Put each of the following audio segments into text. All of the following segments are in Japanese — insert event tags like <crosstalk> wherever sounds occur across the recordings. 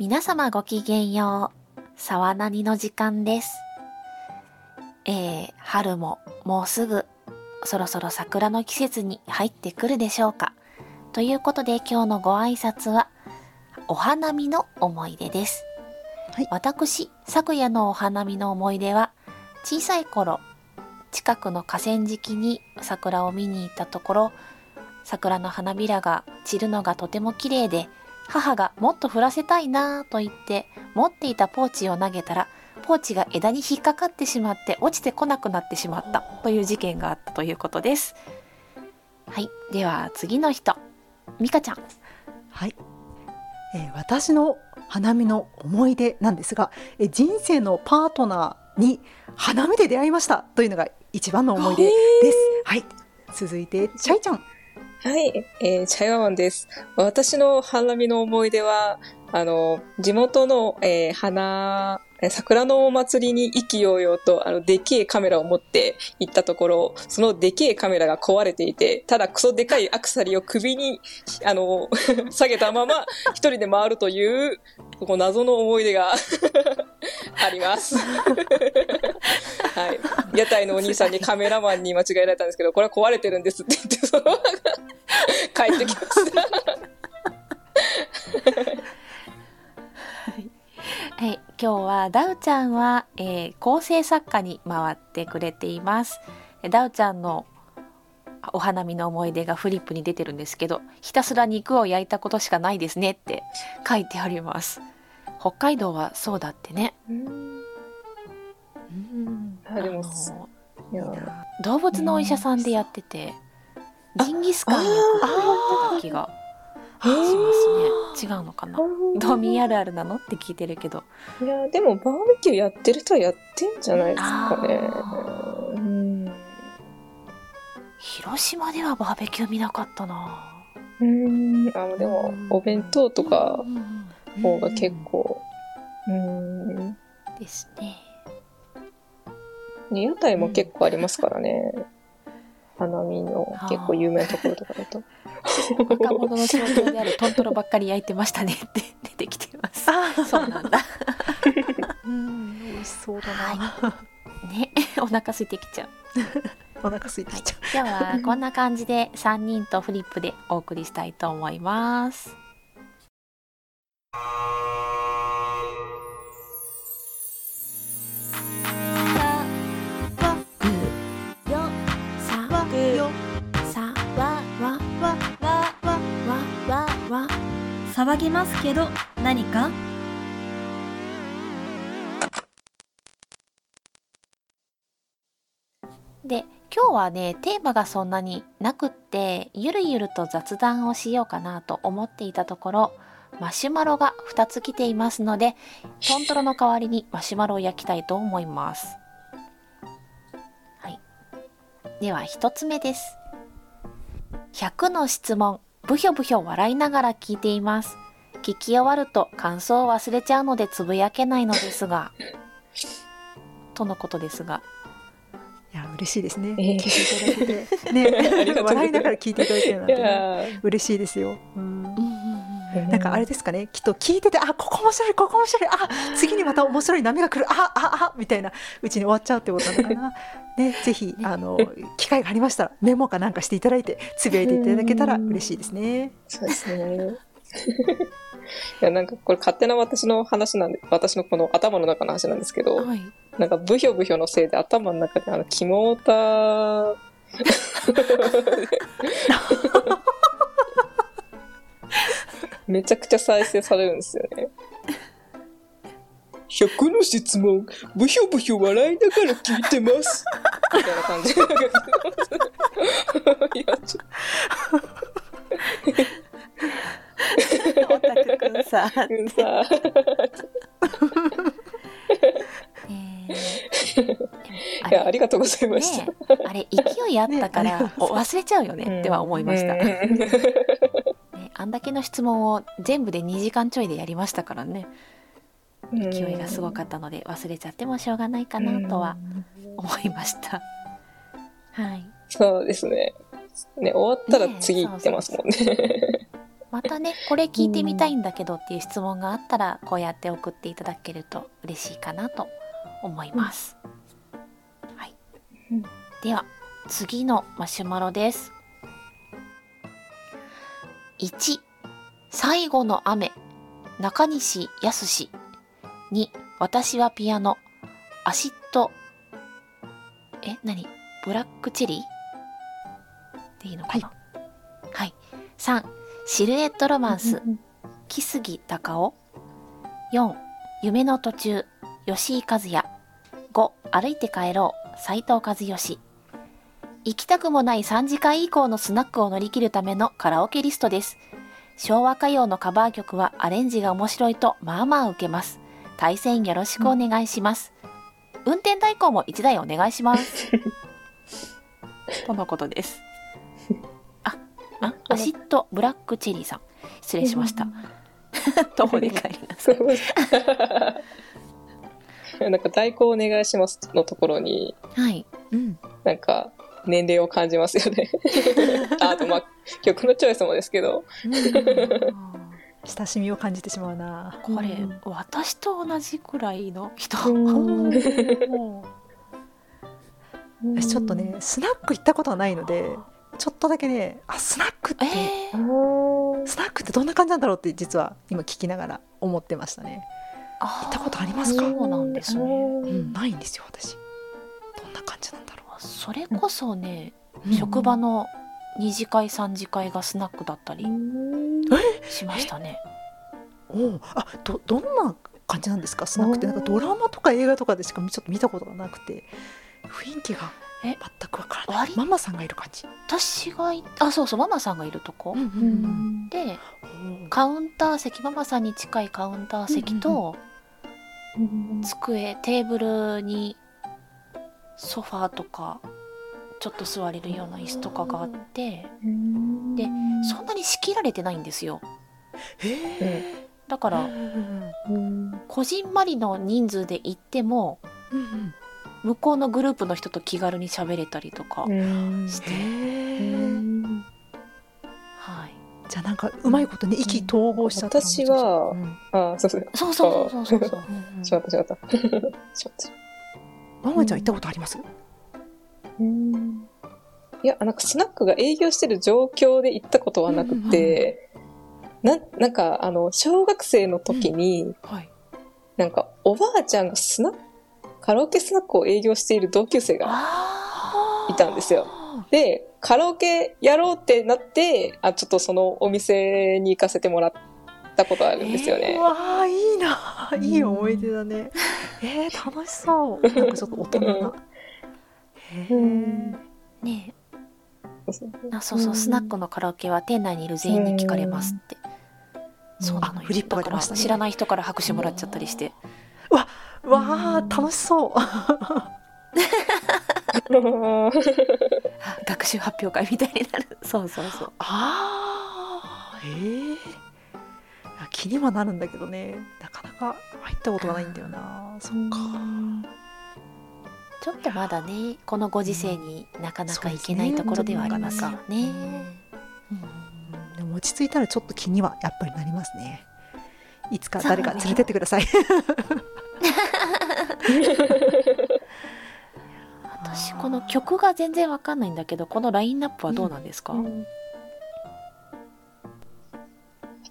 皆様ごきげんよう。沢なにの時間です。えー、春ももうすぐそろそろ桜の季節に入ってくるでしょうか。ということで今日のご挨拶はお花見の思い出です。はい私、昨夜のお花見の思い出は小さい頃近くの河川敷に桜を見に行ったところ桜の花びらが散るのがとても綺麗で母がもっと降らせたいなぁと言って持っていたポーチを投げたらポーチが枝に引っかかってしまって落ちてこなくなってしまったという事件があったということです。はい。では次の人。ミカちゃん。はい、えー私の花見の思い出なんですが、えー人生のパートナーに花見で出会いましたというのが一番の思い出です。はい、続いてチャイちゃん。はい、えー、チャイワマンです。私の花見の思い出は、あの、地元の、えー花、桜のお祭りに意気揚々と、あの、でけえカメラを持って行ったところ、そのでけえカメラが壊れていて、ただクソでかいアクサリを首に、あの、<laughs> 下げたまま一人で回るという、ここ謎の思い出が <laughs> あります。はい。屋台のお兄さんにカメラマンに間違えられたんですけど、これは壊れてるんですって言って、そのまま帰ってきました。はい、今日はダウちゃんは、えー構成作家に回ってくれています。ダウちゃんのお花見の思い出がフリップに出てるんですけど、ひたすら肉を焼いたことしかないですねって書いてあります。北海道はそうだってね。うんあでも動物のお医者さんでやってて、ジンギスカンによくやってた気がしますね。違うのかな？道民あるあるなの？って聞いてるけど。いや、でもバーベキューやってる人はやってんじゃないですかね。ん。広島ではバーベキュー見なかったな。うん。あ、でも、お弁当とかうんうん方が結構、うん。ですね。ね屋台も結構ありますからね。花見の結構有名なところとかだと。若者の仕事であるトントロばっかり焼いてましたねって <laughs> 出てきてます。あそうなんだ。<laughs> うん、美味しそうだな。はね、お腹空いてきちゃう。<laughs> お腹空いてきちゃう。今日はこんな感じで3人とフリップでお送りしたいと思います。騒ぎますけど何か？で今日はねテーマがそんなになくってゆるゆると雑談をしようかなと思っていたところマシュマロが2つ来ていますのでトントロの代わりにマシュマロを焼きたいと思います。はい。では1つ目です。100の質問。ブヒョブヒョ笑いながら聞いています。聞き終わると感想を忘れちゃうのでつぶやけないのですが。<laughs> とのことですが。いや、嬉しいですね。えー。聞いていただけて、ね、<laughs> 笑いながら聞いていただけるなんいてね、嬉しいですよ。うんなんかあれですかね、きっと聞いてて、あ、ここ面白い、ここ面白い、あ、次にまた面白い波が来る、あ、あ、あ、みたいなうちに終わっちゃうってことなのかな。<laughs> ね、ぜひ、あの、機会がありましたら、メモかなんかしていただいて、つぶやいていただけたら嬉しいですね。そうですね。<laughs> いや、なんかこれ勝手な私の話なんで、私のこの頭の中の話なんですけど、はいなんかブヒョブヒョのせいで頭の中であの、キモータ <laughs> めちゃくちゃ再生されるんですよね。100の質問、ブヒョブヒョ笑いながら聞いてます。みたいな感じ。いや、ちょオタクくんさ、っとさ、えーいや、ありがとうございました。ねえあれ勢いあったから、<laughs> お忘れちゃうよねっては思いました、の質問を全部で2時間ちょいでやりましたからね。勢いがすごかったので忘れちゃってもしょうがないかなとは思いました。はい。そうですね。ね、終わったら次行ってますもんね。またねこれ聞いてみたいんだけどっていう質問があったらこうやって送っていただけると嬉しいかなと思います、はい。うんでは次のマシュマロです。1最後の雨中西康2私はピアノ。アシッドえ何？ブラックチェリー？でいいのかな？はい、3シルエットロマンス。木杉隆夫。4夢の途中。吉井和也。5歩いて帰ろう。斉藤和義。行きたくもない3時間以降のスナックを乗り切るためのカラオケリストです昭和歌謡のカバー曲はアレンジが面白いとまあまあ受けます。対戦よろしくお願いします、運転代行も1台お願いします。とのことです。ああアシッドブラックチェリーさん。失礼しました。徒歩で帰りなさい。<laughs> なんか代行お願いしますのところに、はい。うん。なんか年齢を感じますよね。あ <laughs> あとまあ曲のチョイスもですけど。親しみを感じてしまうな。これ、うん。私と同じくらいの人、私ちょっとねスナック行ったことがないのでちょっとだけねあスナックって、えー、スナックってどんな感じなんだろうって実は今聞きながら思ってましたね。行ったことありますか？そうなんですね。うん、ないんですよ私。どんな感じなんだろそれこそね、う。職場の二次会三次会がスナックだったりえ？しましたね。おう。あどどんな感じなんですか？スナックってなんかドラマとか映画とかでしかちょっと見たことがなくて。雰囲気がえ？全くわからない。割ママさんがいる感じ、私がいあそうそうママさんがいるとこ、うんうんでカウンター席ママさんに近いカウンター席と、机テーブルにソファーとかちょっと座れるような椅子とかがあってでそんなに仕切られてないんですよ。へえだからうん。こじんまりの人数で行ってもうん向こうのグループの人と気軽に喋れたりとか、して、へえはい、じゃあなんかうまいことね意気投合しちゃった私はうん。ああ、そうそう。そうそうそうそう。そううんしまった。しまった。しまった。<laughs> ママちゃん行ったことあります？いや、なんかスナックが営業してる状況で行ったことはなくて、な、なんか、あの、小学生の時に、はい。なんか、おばあちゃんがスナック、カラオケスナックを営業している同級生があいたんですよ。で、カラオケやろうってなって、あ、ちょっとそのお店に行かせてもらったことあるんですよね。う。わあいいな。いい思い出だね。<laughs> えー、楽しそう。なんかちょっと大人な。うん。ねえ。あそうそうスナックのカラオケは店内にいる全員に聞かれますって、そうなのフリップがね。知らない人から拍手もらっちゃったりして、わあ楽しそう。<laughs> あ学習発表会みたいになる。そうそうそう。ああへえ気にはなるんだけどね。なかなか入ったことがないんだよな。そっか。ちょっとまだねこのご時世になかなか行けないところではありますよね。うん。でも落ち着いたらちょっと気にはやっぱりなりますね。いつか誰か連れてってください。<laughs> 私この曲が全然わかんないんだけどこのラインナップはどうなんですか、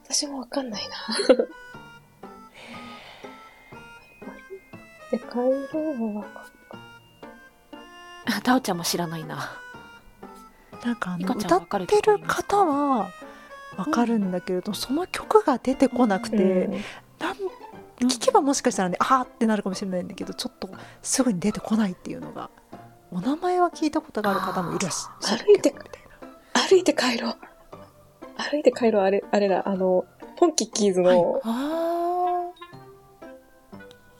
私もわかんないな。<laughs> で、帰ろうはわかタオちゃんも知らないな。なんかあいの歌ってる方はわかるんだけれど、その曲が出てこなくて、る。なん聞けばもしかしたらね、あーってなるかもしれないんだけどちょっとすぐに出てこないっていうのがお名前は聞いたことがある方もいらっしゃる歩いてけどみたい歩いて帰ろう。歩いて帰ろう、あれ、あれだ、あの、ポンキッキーズの、あ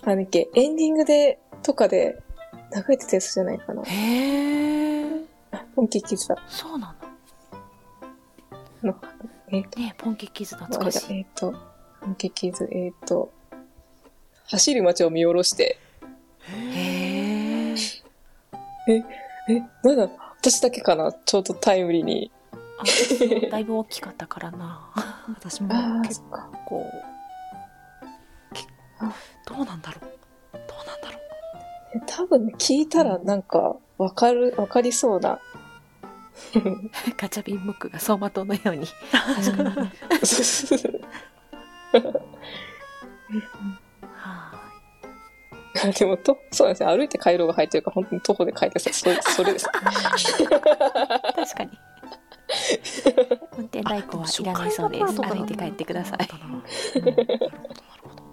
あれっけ、エンディングで、とかで、流れてたやつじゃないかなー。へえ。あポンキッキーズだ。そうなのえっ、と、の。ねポンキッキーズ懐かし、い。えっ、と、ポンキッキーズ、えっ、と、走る街を見下ろして、へえ。え、なんだ、私だけかな？ちょうどタイムリーにあ私だいぶ大きかったからな。私も結。構けあ。どうなんだろう。どうなんだろう。え多分ね、聞いたらなんか、わかる、わかりそうな。<laughs> ガチャピンムックが走馬灯のように。はでもと、そうですね。歩いて回廊が入ってるから、本当に徒歩で帰ってさ、それ、それです。い <laughs> 確かに運転代行はいらないそうです歩いて帰ってくださいうんなるほどなるほど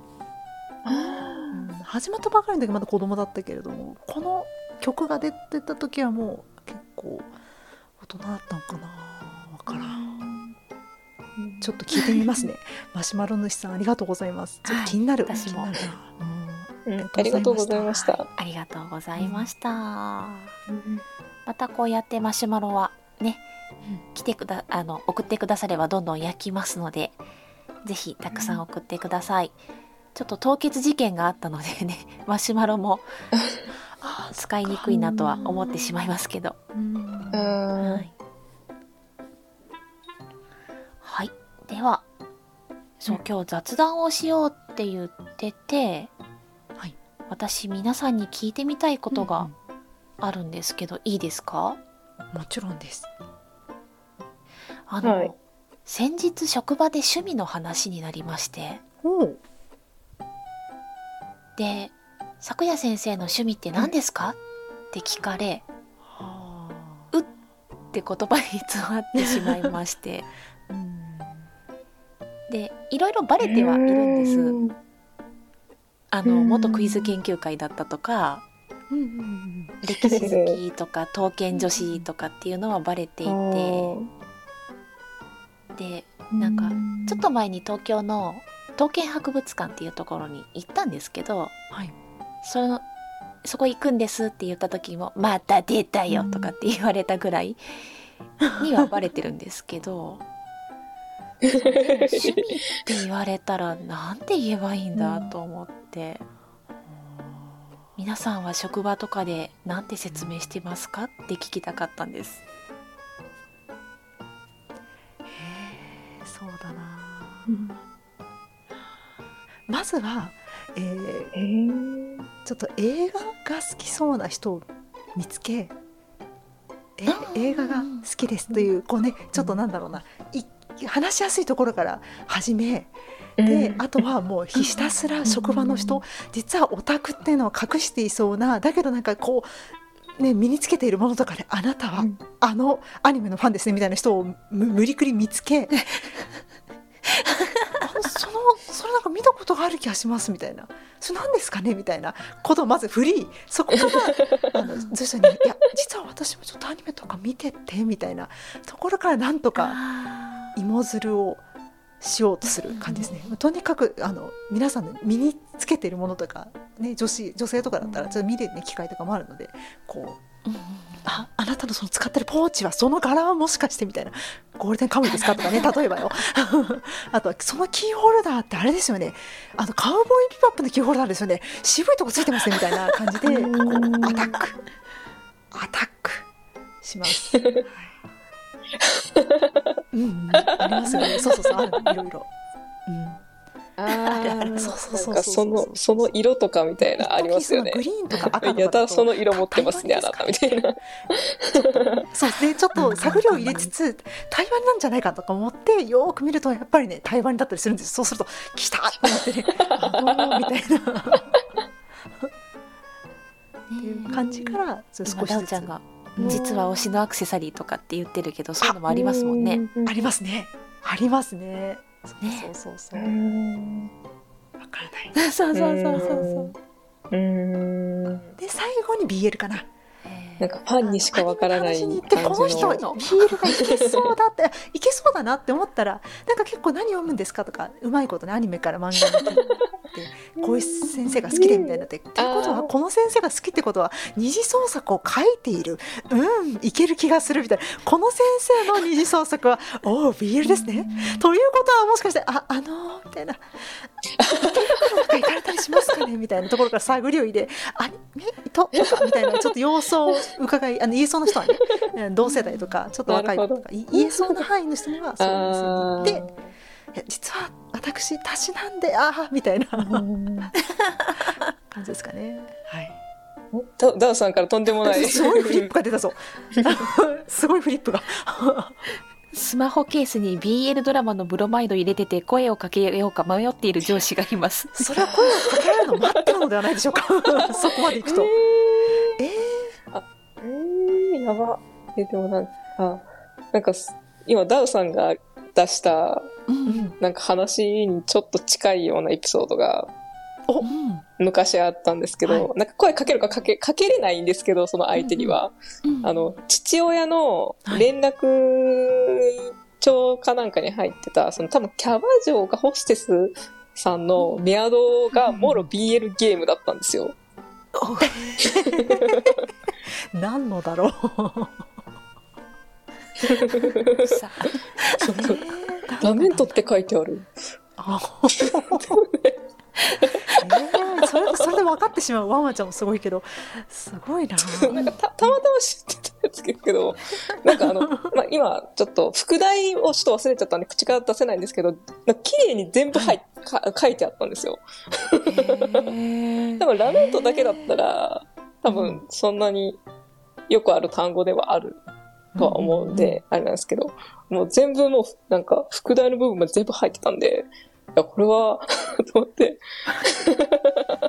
うん始まったばかりの時まだ子供だったけれどもこの曲が出てた時はもう結構大人だったのかなわからんちょっと聞いてみますねマシュマロ主さんありがとうございますちょっと気になる、はい私も、うんありがとうございました。ありがとうございました、またこうやってマシュマロはね、来てくだあの送ってくださればどんどん焼きますのでぜひたくさん送ってください、ちょっと凍結事件があったのでね <laughs> マシュマロも <laughs> 使いにくいなとは思ってしまいますけど。うん。うはん。い、はい、ではそう今日雑談をしようって言ってて、はい。私皆さんに聞いてみたいことがうん。あるんですけど、いいですか？もちろんですあの、はい。先日職場で趣味の話になりまして。おうで「咲夜先生の趣味って何ですか?」って聞かれはって言葉に詰まってしまいまして。あ <laughs> うん。でいろいろバレてはいるんです。うん。あのうん。元クイズ研究会だったとかうんうんうん歴史好きとか刀剣女子とかっていうのはバレていてでなんかちょっと前に東京の刀剣博物館っていうところに行ったんですけどはい。そのそこ行くんですって言った時も「また出たよ」とかって言われたぐらいにはバレてるんですけど趣味って言われたらなんて言えばいいんだと思って。皆さんは職場とかでなんて説明してますか？って聞きたかったんです。そうだな。まずは、えーえー。ちょっと映画が好きそうな人を見つけえうん映画が好きですというこうねちょっとなんだろうな。い話しやすいところから始めであとはもうひたすら職場の人。実はオタクっていうのを隠していそうなだけどなんかこう、ね、身につけているものとかであなたはうん。あのアニメのファンですねみたいな人をむ無理くり見つけ <laughs> そのそれなんか見たことがある気がしますみたいな。それ何ですかねみたいな。ことをまず振りそこからあの随所に「いや実は私もちょっとアニメとか見てて」みたいな。ところからなんとかあ芋づるをしようとする感じですね。とにかくあの皆さんの身につけているものとか、ね、女子女性とかだったらちょっと見る、ね、機会とかもあるのでこうーうんうん。ああなたのその使ってるポーチはその柄はもしかしてみたいな。ゴールデンカムイですかとかね <laughs> 例えばよ。<laughs> あとはそのキーホルダーってあれですよね。あのカウボーイビバップのキーホルダーですよね。渋いとこついてますねみたいな感じでこうアタック。アタックします。は <laughs> いうありますよね。<laughs> そうそうそう、あるいろいろ。うん。あーあるあるそうそうそうなんかそのその色とかみたいなありますよね。グリーンとか赤とかやたらその色持ってますねあなたみたいな。そうでちょっと探りを入れつつ台湾なんじゃないかとか思ってよーく見るとやっぱりね台湾だったりするんですそうすると「来た!」ってなってね「あのー」みたいな。<laughs> っていう感じから少しずつ。ちゃんがうん実は推しのアクセサリーとかって言ってるけどそういうのもありますもんね。ありますね。ありますね。そうねそうそうそう。う、んわからない。<laughs> そうそうそうそうそう。うん。で最後に BL かな。なんかファンにしかわからないアニメのこの人はじの BL がいけそうだって。<laughs> いけそうだなって思ったらなんか結構何読むんですかとかうまいことねアニメから漫画に聞いてこういう先生が好きでみたいになって。っていうことはあーこの先生が好きってことは二次創作を書いているうんいける気がするみたいなこの先生の二次創作はおお BL ですね。ということはもしかしてああのー、みたいなとか行かれたりしますかねみたいなところから探りを入れアニメととかみたいなちょっと様子を伺いあの言いそうな人はね同世代とかちょっと若い子とかい言えそうな範囲の人にはそういうあふうに言っていや実は私たちなんでああみたいなー感じですかね。はい。ダダウさんからとんでもない。<laughs> すごいフリップが出たぞ。<laughs> すごいフリップが。スマホケースに BL ドラマのブロマイド入れてて声をかけようか迷っている上司がいます。それは声をかけられるのを待ってるのではないでしょうか。<laughs> そこまでいくと。ええー、やば。え、でもなんか、なんかす、今ダウさんが出した、うん。なんか話にちょっと近いようなエピソードがうん。昔あったんですけど、はなんか声かけるかかけ、かけれないんですけど、その相手には。うんあの、父親の連絡帳かなんかに入ってた、その多分キャバ嬢かホステスさんのメアドがもろ BL ゲームだったんですよ。ー、<laughs> 何のだろう。さあ。<laughs> ラメントって書いてある。あえー、それでそれで分かってしまうワンワンちゃんもすごいけどすごいな。なんかたたまたま知ってたんですけど、なんかあの、まあ、今ちょっと副題をちょっと忘れちゃったんで口から出せないんですけど、綺麗に全部入っか書いてあったんですよ。<laughs> 多分 Lament だけだったら、多分そんなによくある単語ではあるとは思うんで、あれなんですけど、もう全部もうなんか副題の部分まで全部入ってたんで、いや、これは、<laughs> と思って、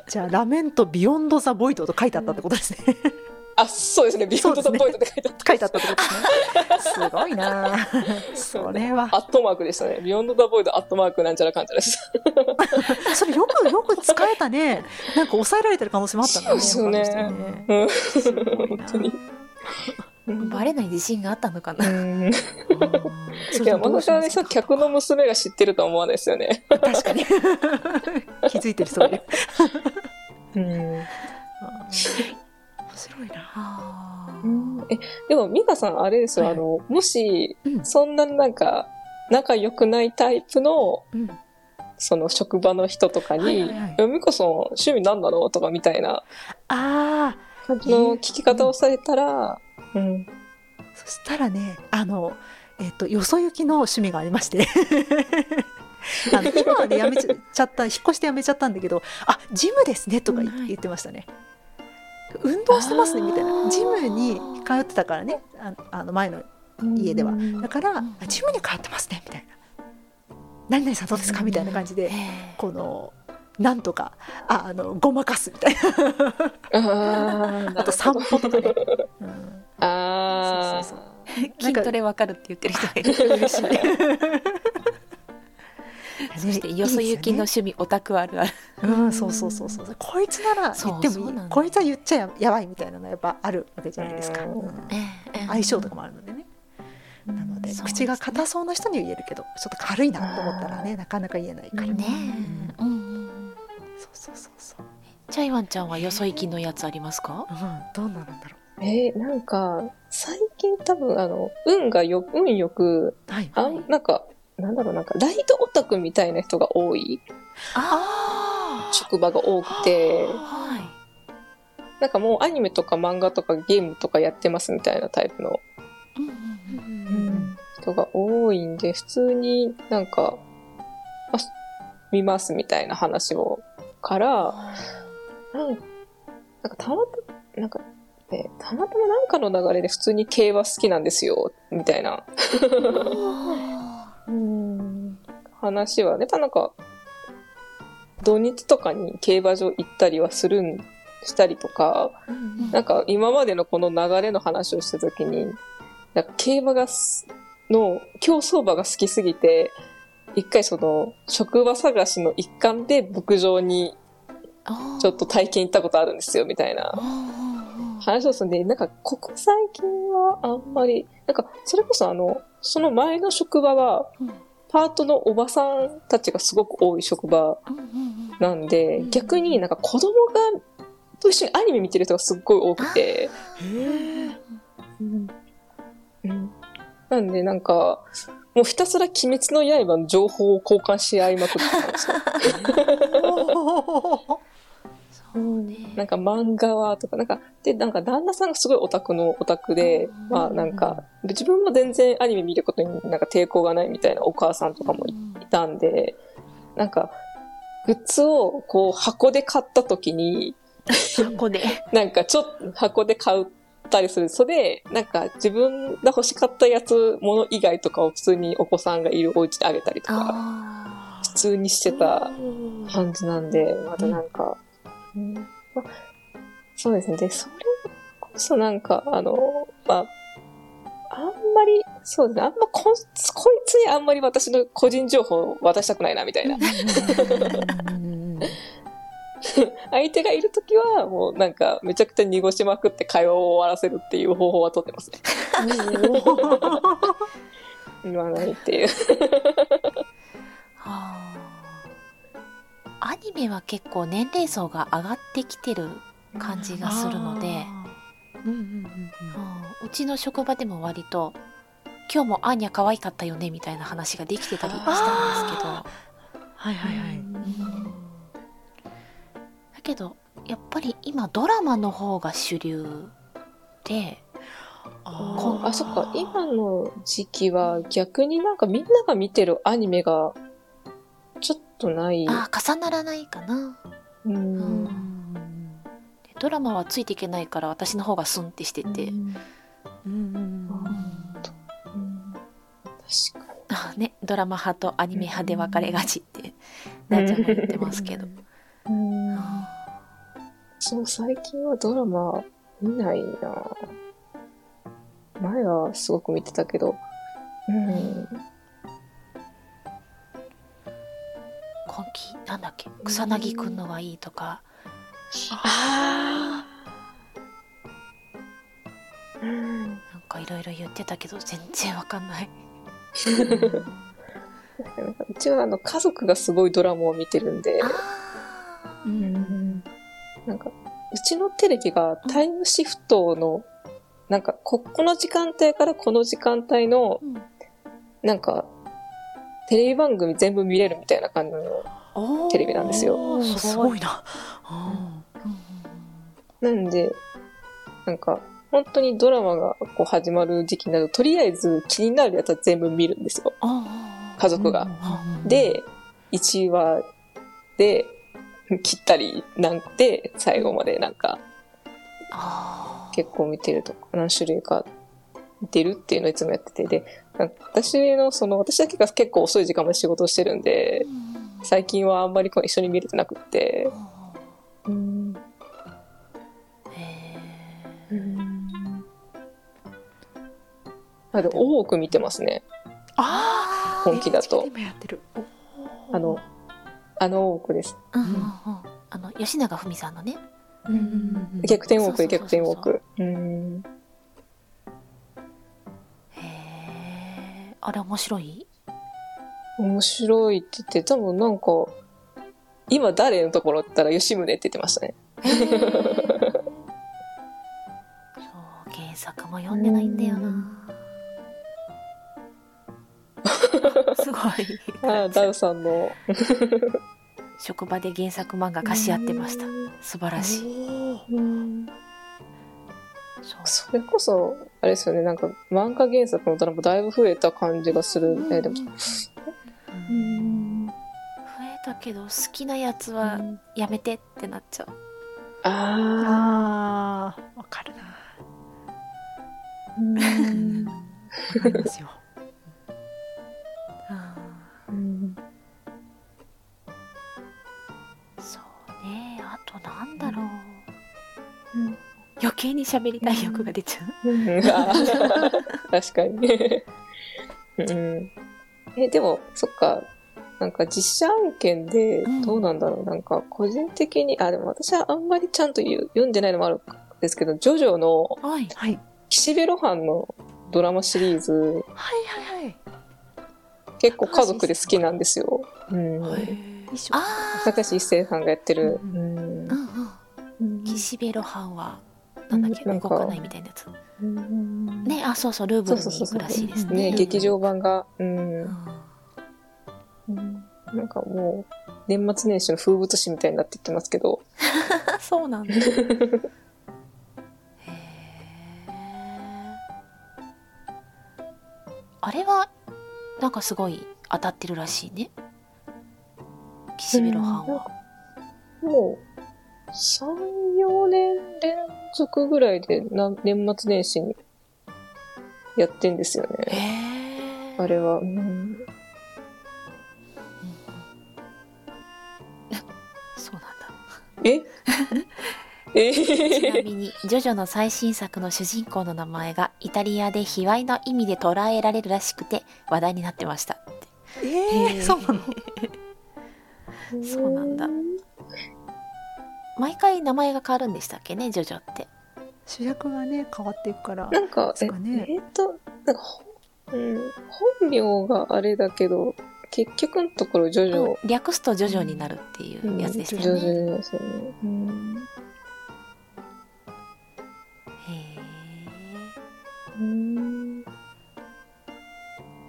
じゃあ「Lament Beyond the Void」と書いてあったってことですね。<laughs> あ、そうですね、 Beyond the Void って書いてあった。書いてあったってことですね。<laughs> すごいな。それは。アットマークでしたね。 Beyond the Void、アットマークなんちゃらかんちゃらです。それよくよく使えたね。なんか抑えられてる可能性もあったんだね。そうですよね。ね。うん。本当に。バレない自信があったのかな？うん。うんそいや、まさかね、しますか？客の娘が知ってるとは思わないですよね。確かに。<laughs> 気づいてる人がいるうん。面白いな。あえ、でも、ミカさん、あれですよ、はいあの、もし、うん。そんななんか、仲良くないタイプの、うん。その職場の人とかに、はいはいはいいやミカさん、趣味何なの？とかみたいなあー。感じの聞き方をされたら、うん。そしたらねあのえっ、とよそ行きの趣味がありまして。<laughs> あの今はねやめちゃった引っ越してやめちゃったんだけど「あジムですね」とか言ってましたね。運動してますねみたいな。ジムに通ってたからねああの前の家では。だからジムに通ってますねみたいな「何々さんどうですか?」みたいな感じでへこのなんとかああのごまかすみたいなあ <laughs> あと散歩とかね、うん、ああ。そうそうー筋トレわかるって言ってる人がいる。<laughs> 嬉しい。<laughs> そして、よそ行きの趣味オタクあるある。うん、そうそうそうそう。こいつなら言ってもいいそうそうなん。だこいつは言っちゃややばいみたいなのはやっぱあるわけじゃないですか。うんうん相性とかもあるのでね。なので、ね口が硬そうな人には言えるけど、ちょっと軽いなと思ったらね、なかなか言えないから。ねうん。そうそうそうそう。チャイワンちゃんはよそ行きのやつありますか？うん、どうなんだろえーなんか、最近多分、あの、運がよ、運よく、う。はい。あん、なんか、なんだろう、なんか、ライトオタクみたいな人が多いあ職場が多くて、はなんかもうアニメとか漫画とかゲームとかやってますみたいなタイプのい。うんうんうん人が多いんで、普通になんか、あ、見ますみたいな話を、から、なんなんかたまたなんか、ね、たまたまなんかの流れで普通に競馬好きなんですよ、みたいな。うん。話はね、たなんか、土日とかに競馬場行ったりはするん、したりとか、なんか今までのこの流れの話をしたときに、なんか競馬がす、の競走馬が好きすぎて、一回その職場探しの一環で牧場にちょっと体験行ったことあるんですよ、みたいな。話をするんで、なんかここ最近はあんまり、なんかそれこそあの、その前の職場はうん、パートのおばさんたちがすごく多い職場なんで、うん逆になんか子供が、と一緒にアニメ見てる人がすっごい多くて。うん。なんでなんか、もうひたすら鬼滅の刃の情報を交換し合いまくってたんですよ。<laughs> なんか漫画はとか、なんか、で、なんか旦那さんがすごいオタクのオタクで、まあなんか、自分も全然アニメ見ることになんか抵抗がないみたいなお母さんとかもいたんで、なんか、グッズをこう箱で買った時に、箱で。<laughs> なんかちょっと箱で買ったりする。それで、なんか自分が欲しかったやつ、もの以外とかを普通にお子さんがいるお家であげたりとか、あ普通にしてた感じなんで、またなんか、うんまそうですね。で、それこそなんか、あの、まあ、あんまり、そうですね。あんまこ、こいつにあんまり私の個人情報を渡したくないな、みたいな。<laughs> <laughs> 相手がいるときは、もうなんか、めちゃくちゃ濁しまくって会話を終わらせるっていう方法は取ってますね。<laughs> 言わないっていう。あ。アニメは結構年齢層が上がってきてる感じがするので、うんうんうんうん。うちの職場でも割と「今日もアーニャ可愛かったよね」みたいな話ができてたりしたんですけど。はいはいはい。だけどやっぱり今ドラマの方が主流でああ、そっか。今の時期は逆になんかみんなが見てるアニメがちょっとない。あー重ならないかな、う。うん。ドラマはついていけないから私の方がスンってしてて、うん。うん。確かあねドラマ派とアニメ派で分かれがちってなっちゃん。も言ってますけど、に。そう、最近はドラマ見ないな前はすごく見てたけど。うん。今期なんだっけ？草薙くんのがいいとかああ。うん。なんかいろいろ言ってたけど全然わかんない。<laughs> うちは <laughs> あの家族がすごいドラマを見てるんで、うんなんか、うちのテレビがタイムシフトの、なんか、こ、この時間帯からこの時間帯の、うんなんか、テレビ番組全部見れるみたいな感じの、テレビなんですよすごいな。なんで、なんか、本当にドラマがこう始まる時期になると、とりあえず気になるやつは全部見るんですよ。家族が。で、1話で、<laughs> 切ったりなんて、最後までなんか、結構見てるとか、何種類か見てるっていうのをいつもやってて、で、私の、その、私だけが結構遅い時間まで仕事をしてるんでう、ん最近はあんまりこう一緒に見れてなくって、うん。へあ、でも多く見てますね。あ本気だと。あの、あの多くです。ーうん。うん。うんあの吉永文さんのね。うん。うんうん逆転多くで逆転多く。うん。へえあれ面白い？面白いって言って、多分なんか、今誰のところって言ったら吉宗って言ってましたね。<laughs> そう原作も読んでないんだよなごい。ああ、ダウさんの。職場で原作漫画貸し合ってました。素晴らしい。うんそうそれこそ、あれですよね、なんか漫画原作のドラマだいぶ増えた感じがするね。でも。うん。増えたけど好きなやつはやめてってなっちゃう。あああ、わかるな。ーわかりますよ。となんだろう、うん余計に喋りたい欲が出ちゃう、<laughs> 確かに。うん、え、でも、そっか。なんか実写案件でうんどうなんだろう、なんか個人的に、あ、でも私はあんまりちゃんと言う読んでないのもあるんですけど、ジョジョのはいはい。岸辺露伴のドラマシリーズ、はいはいはい。結構家族で好きなんですよ。うん。一緒。ああ高橋一生さんがやってる。うんうん。うん。うん岸辺露伴はなんだっけ動かないみたいなやつ。うん。ねあそうそうルーブルに行くらしいですね。ね、劇場版が、うん。なんかもう、年末年始の風物詩みたいになってきてますけど、<laughs> そうなんだ。<laughs> へえ。あれは、なんかすごい当たってるらしいね。岸辺露伴は。もう、3、4年連続ぐらいでな年末年始にやってんですよね。あれは。うんそうなんだ。え？<laughs> え？ちなみに、ジョジョの最新作の主人公の名前がイタリアで卑猥の意味で捉えられるらしくて話題になってました。えへーー、そうなの？そうなんだ毎回名前が変わるんでしたっけね、ジョジョって。主役がね変わっていくからなんか、えですかねえーっと、なんかほ、うん、本名があれだけど、結局のところジョジョ、略すとジョジョになるっていうやつでしたよジョジね。ョですよね。うんへえ。うん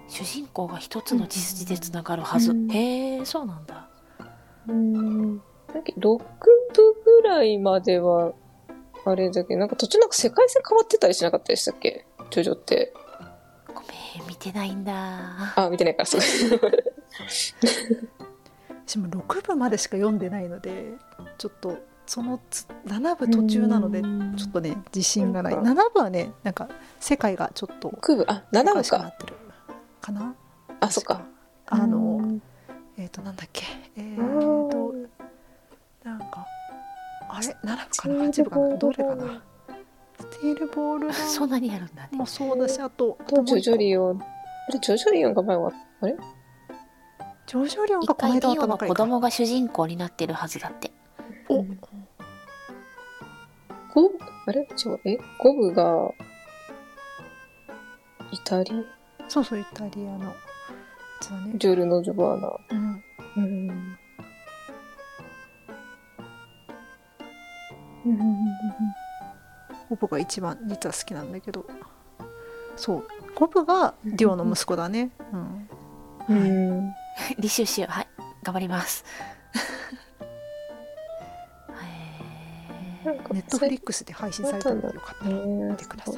主人公が一つの血筋でつながるはず。うんへえ、そうなんだ。うん。だけど6部ぐらいまでは、あれだけど、なんか途中なんか世界線変わってたりしなかったでしたっけ？ジョジョって。ごめん、見てないんだ。あ、見てないから、すごい。私も6部までしか読んでないのでちょっとそのつ7部途中なのでうんちょっとね自信がないなんか7部はねなんか世界がちょっと6部、あ、7部か。おかなってるかな？あ、そっか。あのうんえっ、となんだっけ？えっ、うんとなんかあれ？7部かな？8部かな？どれかな？スティールボールそんなにやるんだね。もそうだしあとあと、ジョジョリオン。あれ、ジョジョリオンが前は、あれ？ジョジョリオン一がこの間の子供が主人公になってるはずだって。お。うんゴあれ？違う、え？ゴブが、イタリそうそうイタリアのやつだねジョルノ・ジョバーナ。うんうん。ゴブが一番実は好きなんだけどそうゴブがディオの息子だねうんうん。履修しよう。はい。頑張ります。ネットフリックスで配信されたのでよかったら見てください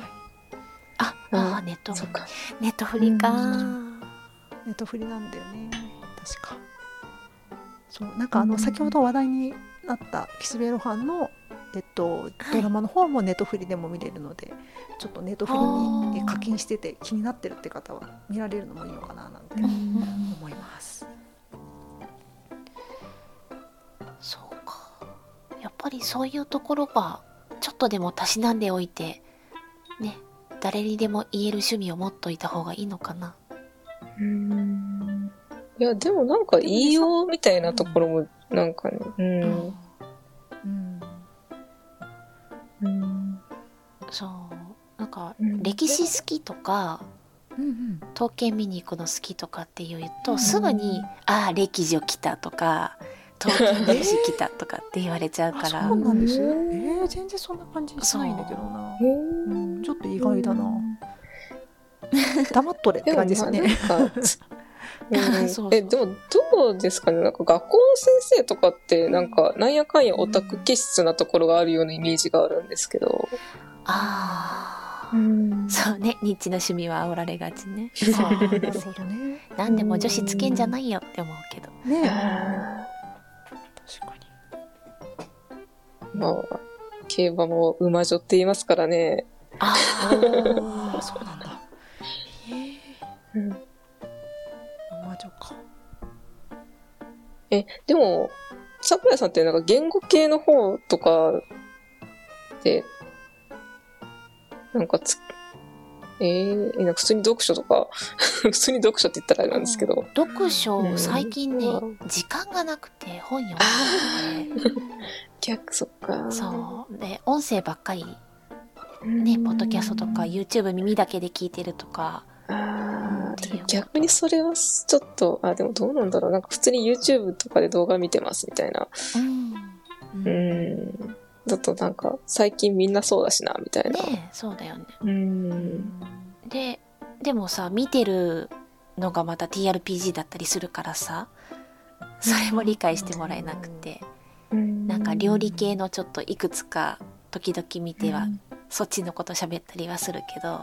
あ、ネットそっか。ネットフリか。ネットフリなんだよね確かそうなんかあのうん先ほど話題になった岸辺露伴のえっと、ドラマの方もネットフリでも見れるのでちょっとネットフリにえ課金してて気になってるって方は見られるのもいいのかななんて思います。そうか。やっぱりそういうところが、ちょっとでもたしなんでおいて、ね、誰にでも言える趣味を持っといた方がいいのかな。うん。いや、でもなんか言いようみたいなところも、なんかね、うん。うんうん。そう。なんか、うん歴史好きとか、うんうん統計見に行くの好きとかっていうと、うんすぐに「ああ歴女来た」とか「統計の史来た」とかって言われちゃうかあらそうなんです。え全然そんな感じしないんだけどな。へうん、ちょっと意外だな。<laughs> 黙っとれって感じですよね。<laughs> うんそうそうえ、でも、どうですかね？なんか学校の先生とかって、なんか、なんやかんやオタク気質なところがあるようなイメージがあるんですけど。ああ、んそうねニッチな趣味は煽られがちね <laughs> あーなるほどね。何でも女子つけんじゃないよって思うけどね確かに。ーまあ、競馬も馬女って言いますからね。あああ、そうなんだ。え、でも、桜井さんってなんか言語系の方とかで、なんかつ、えー、なんか普通に読書とか、<laughs> 普通に読書って言ったらあれなんですけど、読書うん。最近ねうん時間がなくて本読まなくて逆、そっか。そう。で音声ばっかりうん。ねポッドキャストとか YouTube 耳だけで聞いてるとかああ、逆にそれはちょっと、あ、でもどうなんだろう。なんか普通に YouTube とかで動画見てますみたいな。うんうん。だとなんか、最近みんなそうだしな、みたいな。ねえそうだよねうん。ででもさ見てるのがまた TRPG だったりするからさそれも理解してもらえなくてなんか料理系のちょっといくつか時々見てはそっちのこと喋ったりはするけど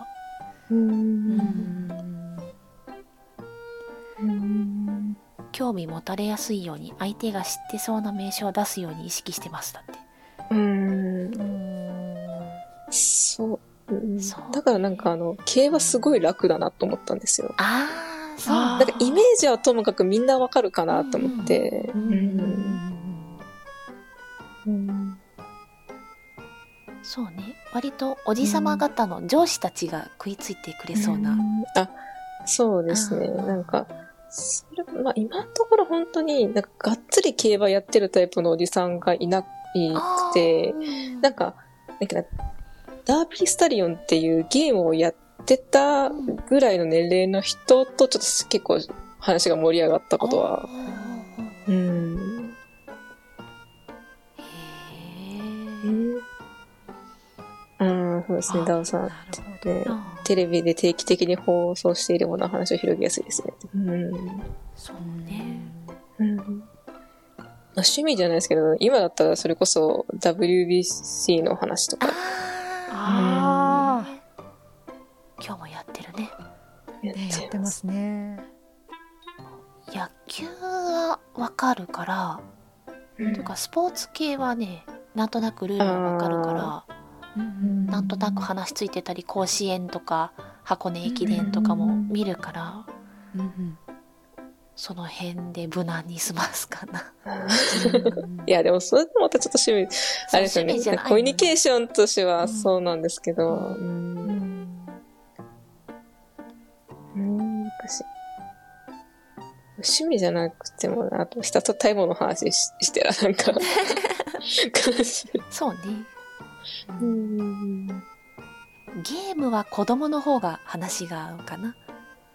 興味持たれやすいように相手が知ってそうな名称を出すように意識してますだってうん。そうん。そうだからなん。かあの系はすごい楽だなと思ったん。ですよああそうなん。かイメージはともかくみん。なわかるかなと思ってうん。うん。割とおじさま方の上司たちが食いついてくれそうな、あそうですね。うん。なんかそれまあ今のところ本当になんかがっつり競馬やってるタイプのおじさんがいなくてなんかなんかダービースタリオンっていうゲームをやってたぐらいの年齢の人とちょっと結構話が盛り上がったことはうんうん、そうですね、あダオさん。なるほどねーテレビで定期的に放送しているものの話を広げやすいですね。うん。そうねうん。まあ趣味じゃないですけど、今だったらそれこそ WBC の話とかあ今日もやってるねやあ、ね、やってますね。野球はわかるから、うんとかスポーツ系はねなんとなくルールがわかるからうんなんとなく話ついてたり甲子園とか箱根駅伝とかも見るからその辺で無難に済ますかな。<laughs> いや、でもそれでもまたちょっと趣味、あれですよね。趣味じゃないコミュニケーションとしてはうんそうなんですけど、ううん。うん、難しい。趣味じゃなくても、あと人と対物の話ししてらなんか。<laughs> そうねうん。ゲームは子供の方が話が合うかな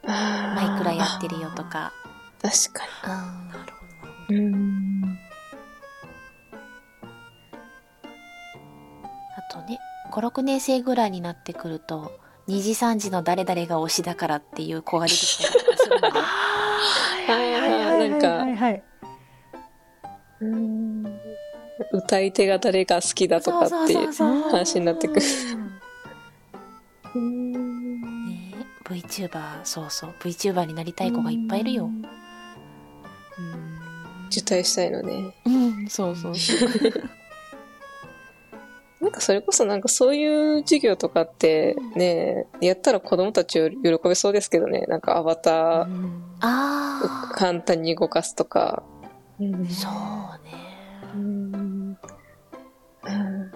マイクラやってるよとか確かうんなるほど。に。うん。あとね56年生ぐらいになってくると2時3時の誰々が推しだからっていう子が出てきたりとかするの <laughs> ではいはいははいい、なんかはい、はい。歌い手が誰が好きだとかっていう話になってくる。ね VTuber そうそう。VTuber になりたい子がいっぱいいるよ。受胎したいのね。うんそうそうそう。<laughs> なんかそれこそなんかそういう授業とかってね、やったら子供たち喜びそうですけどね。なんかアバターああ簡単に動かすとか。うん。そうねうん。うん。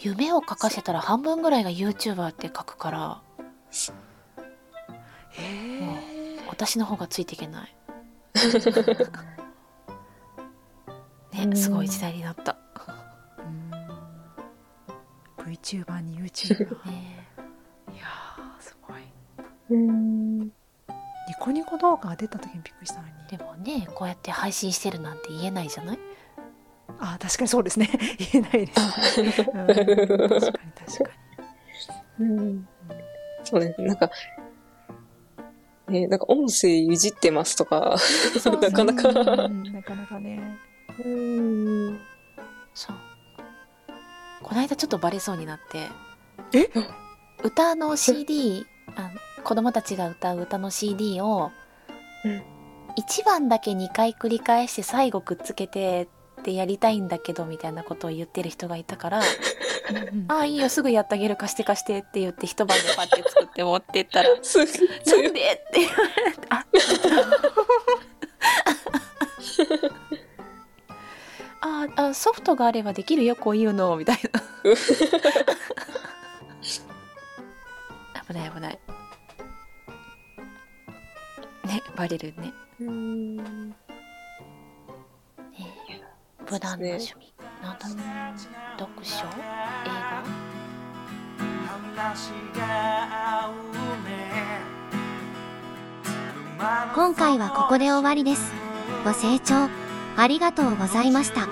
夢を書かせたら半分ぐらいが YouTuber って書くから私の方がついていけない。<laughs> ねすごい時代になった、VTuber に YouTuber。ね、いやーすごい。うん。ニコニコ動画が出た時にびっくりしたのに。でもねこうやって配信してるなんて言えないじゃない？あー確かにそうですね。<laughs> 言えないです。うん確かに確かうん。そうね、なんか、ね、なんか音声いじってますとか、なかなか。う。んなかなかね。うん。そう。この間ちょっとバレそうになって。え？歌の CD あ子供たちが歌う歌の CD をうん1番だけ2回繰り返して最後くっつけてってやりたいんだけどみたいなことを言ってる人がいたから「ああいいよすぐやってあげる貸して貸して」って言って一晩でパッて作って持ってったら「すぐ、なんで?」って。言われてあああソフトがあればできるよこういうのみたいな。<laughs> 危ない危ない。ねバレるねうんね無難な趣味、なんだろう読書映画今回はここで終わりです。ご清聴ありがとうございました。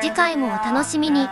次回もお楽しみに。